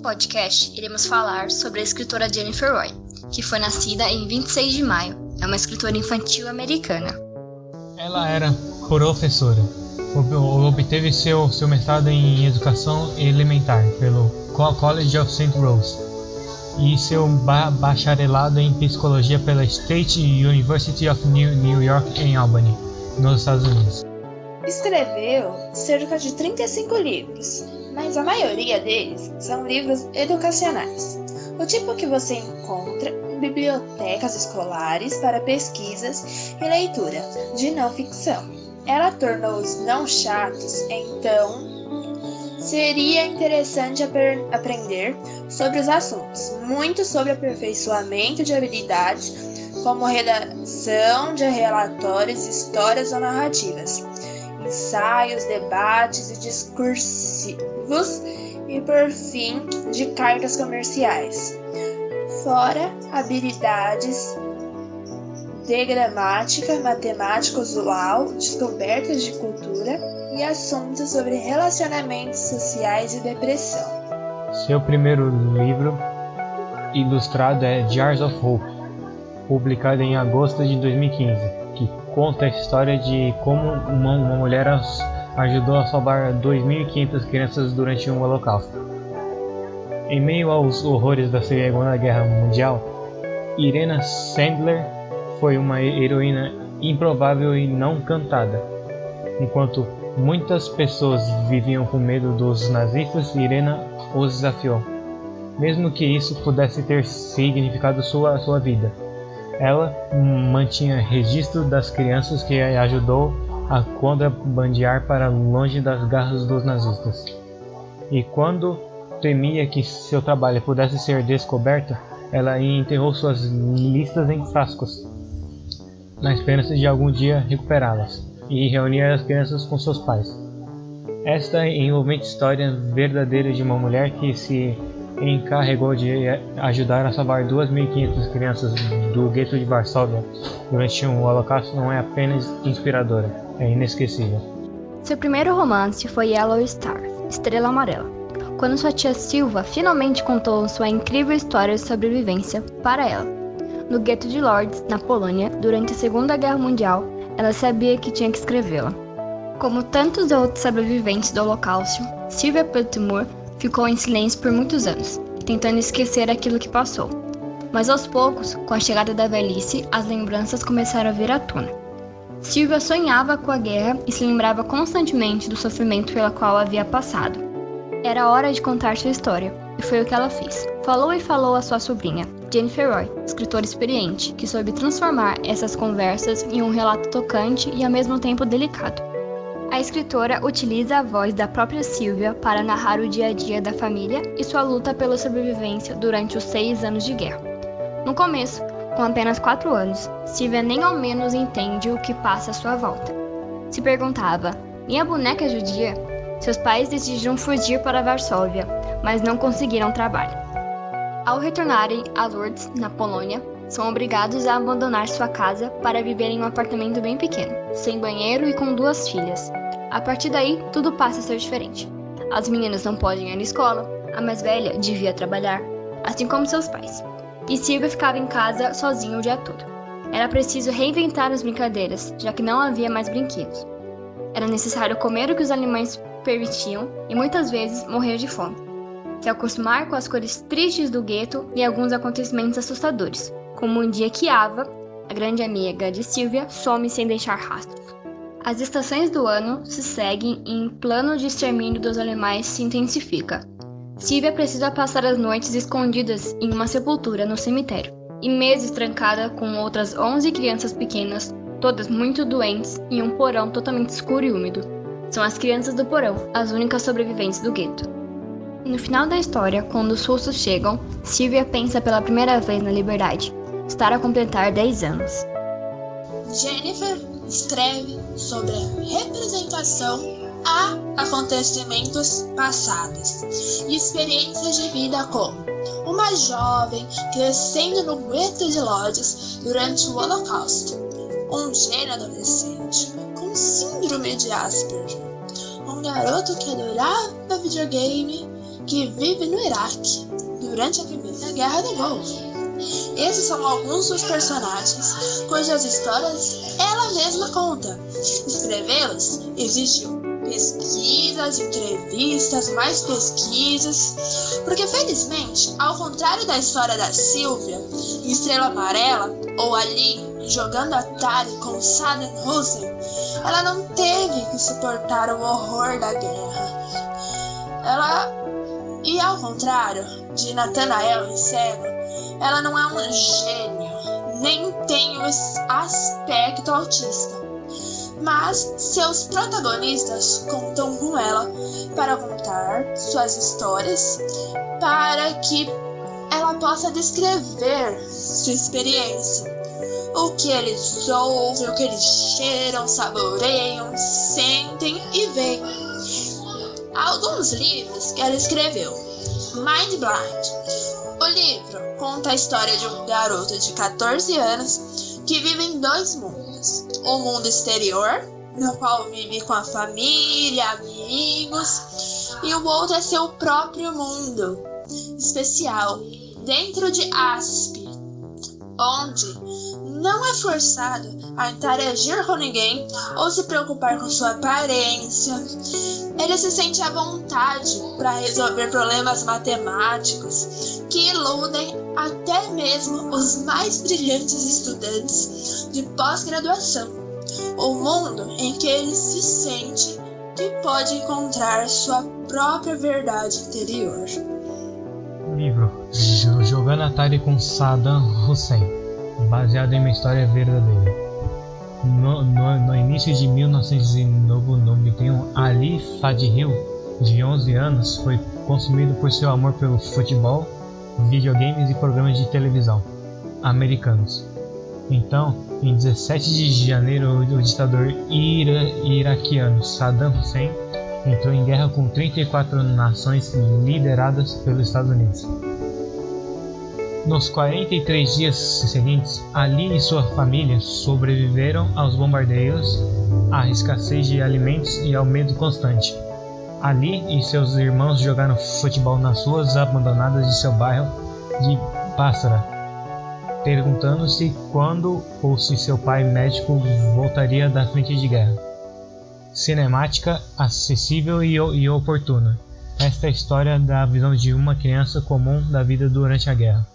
podcast, iremos falar sobre a escritora Jennifer Roy, que foi nascida em 26 de maio. É uma escritora infantil americana. Ela era professora. Obteve seu, seu mestrado em educação elementar pelo College of St. Rose e seu ba bacharelado em psicologia pela State University of New, New York em Albany, nos Estados Unidos. Escreveu cerca de 35 livros, mas a maioria deles são livros educacionais, o tipo que você encontra em bibliotecas escolares para pesquisas e leitura de não ficção. Ela tornou os não chatos, então seria interessante aprender sobre os assuntos, muito sobre aperfeiçoamento de habilidades, como redação de relatórios, histórias ou narrativas, ensaios, debates e e, por fim, de cartas comerciais. Fora habilidades de gramática, matemática usual, descobertas de cultura e assuntos sobre relacionamentos sociais e depressão. Seu primeiro livro ilustrado é Jars of Hope, publicado em agosto de 2015, que conta a história de como uma, uma mulher ajudou a salvar 2.500 crianças durante um holocausto. Em meio aos horrores da Segunda Guerra Mundial, Irena Sandler foi uma heroína improvável e não cantada. Enquanto muitas pessoas viviam com medo dos nazistas, Irena os desafiou, mesmo que isso pudesse ter significado sua, sua vida. Ela mantinha registro das crianças que ajudou a contrabandear para longe das garras dos nazistas. E quando temia que seu trabalho pudesse ser descoberto, ela enterrou suas listas em frascos, na esperança de algum dia recuperá-las e reunir as crianças com seus pais. Esta envolvente história verdadeira de uma mulher que se encarregou de ajudar a salvar 2.500 crianças do gueto de Varsóvia durante um holocausto não é apenas inspiradora, é inesquecível. Seu primeiro romance foi Yellow Star, Estrela Amarela, quando sua tia Silva finalmente contou sua incrível história de sobrevivência para ela. No gueto de Lords, na Polônia, durante a Segunda Guerra Mundial, ela sabia que tinha que escrevê-la. Como tantos outros sobreviventes do Holocausto, Sylvia Plath ficou em silêncio por muitos anos, tentando esquecer aquilo que passou. Mas aos poucos, com a chegada da velhice, as lembranças começaram a vir à tona. Silvia sonhava com a guerra e se lembrava constantemente do sofrimento pela qual havia passado. Era hora de contar sua história, e foi o que ela fez. Falou e falou à sua sobrinha, Jennifer Roy, escritora experiente, que soube transformar essas conversas em um relato tocante e ao mesmo tempo delicado. A escritora utiliza a voz da própria Sylvia para narrar o dia a dia da família e sua luta pela sobrevivência durante os seis anos de guerra. No começo, com apenas quatro anos, Sylvia nem ao menos entende o que passa à sua volta. Se perguntava: Minha boneca é judia? Seus pais decidiram fugir para Varsóvia, mas não conseguiram trabalho. Ao retornarem a Lourdes, na Polônia, são obrigados a abandonar sua casa para viver em um apartamento bem pequeno, sem banheiro e com duas filhas. A partir daí, tudo passa a ser diferente. As meninas não podem ir à escola, a mais velha devia trabalhar, assim como seus pais. E Silvia ficava em casa sozinha o dia todo. Era preciso reinventar as brincadeiras, já que não havia mais brinquedos. Era necessário comer o que os animais permitiam e muitas vezes morrer de fome. Se acostumar com as cores tristes do gueto e alguns acontecimentos assustadores, como um dia que Ava, a grande amiga de Silvia, some sem deixar rastros. As estações do ano se seguem e um plano de extermínio dos animais se intensifica. Silvia precisa passar as noites escondidas em uma sepultura no cemitério, e meses trancada com outras 11 crianças pequenas, todas muito doentes, em um porão totalmente escuro e úmido. São as crianças do porão, as únicas sobreviventes do gueto. No final da história, quando os russos chegam, Silvia pensa pela primeira vez na liberdade, estar a completar 10 anos. Jennifer escreve sobre a representação a acontecimentos passados e experiências de vida como uma jovem crescendo no gueto de Lodz durante o Holocausto, um gênio adolescente com síndrome de Asperger, um garoto que adorava videogame que vive no Iraque durante a Primeira Guerra do Golfo. Esses são alguns dos personagens cujas histórias ela mesma conta. Escrevê-las exigiu pesquisas, entrevistas, mais pesquisas, porque felizmente, ao contrário da história da Silvia, Estrela Amarela, ou ali jogando Atari com Saddam Hussein, ela não teve que suportar o horror da guerra. Ela, e ao contrário de Nathanael e Cego, ela não é um gênio, nem tem o aspecto autista. Mas seus protagonistas contam com ela para contar suas histórias, para que ela possa descrever sua experiência. O que eles ouvem, o que eles cheiram, saboreiam, sentem e veem. Alguns livros que ela escreveu. Mind Blind. Conta a história de um garoto de 14 anos que vive em dois mundos. O mundo exterior, no qual vive com a família, amigos, e o outro é seu próprio mundo especial, dentro de Asp, onde não é forçado a interagir com ninguém ou se preocupar com sua aparência. Ele se sente à vontade para resolver problemas matemáticos que iludem até mesmo os mais brilhantes estudantes de pós-graduação. O mundo em que ele se sente que pode encontrar sua própria verdade interior. Livro Jogando Atari com Saddam Hussein baseado em uma história verdadeira. No, no, no início de 1991, Ali Fadhil, de 11 anos, foi consumido por seu amor pelo futebol, videogames e programas de televisão americanos. Então, em 17 de janeiro, o ditador ira iraquiano Saddam Hussein entrou em guerra com 34 nações lideradas pelos Estados Unidos. Nos 43 dias seguintes, Ali e sua família sobreviveram aos bombardeios, à escassez de alimentos e ao medo constante. Ali e seus irmãos jogaram futebol nas ruas abandonadas de seu bairro de Basra, perguntando-se quando ou se seu pai médico voltaria da frente de guerra. Cinemática, acessível e, e oportuna. Esta é a história da visão de uma criança comum da vida durante a guerra.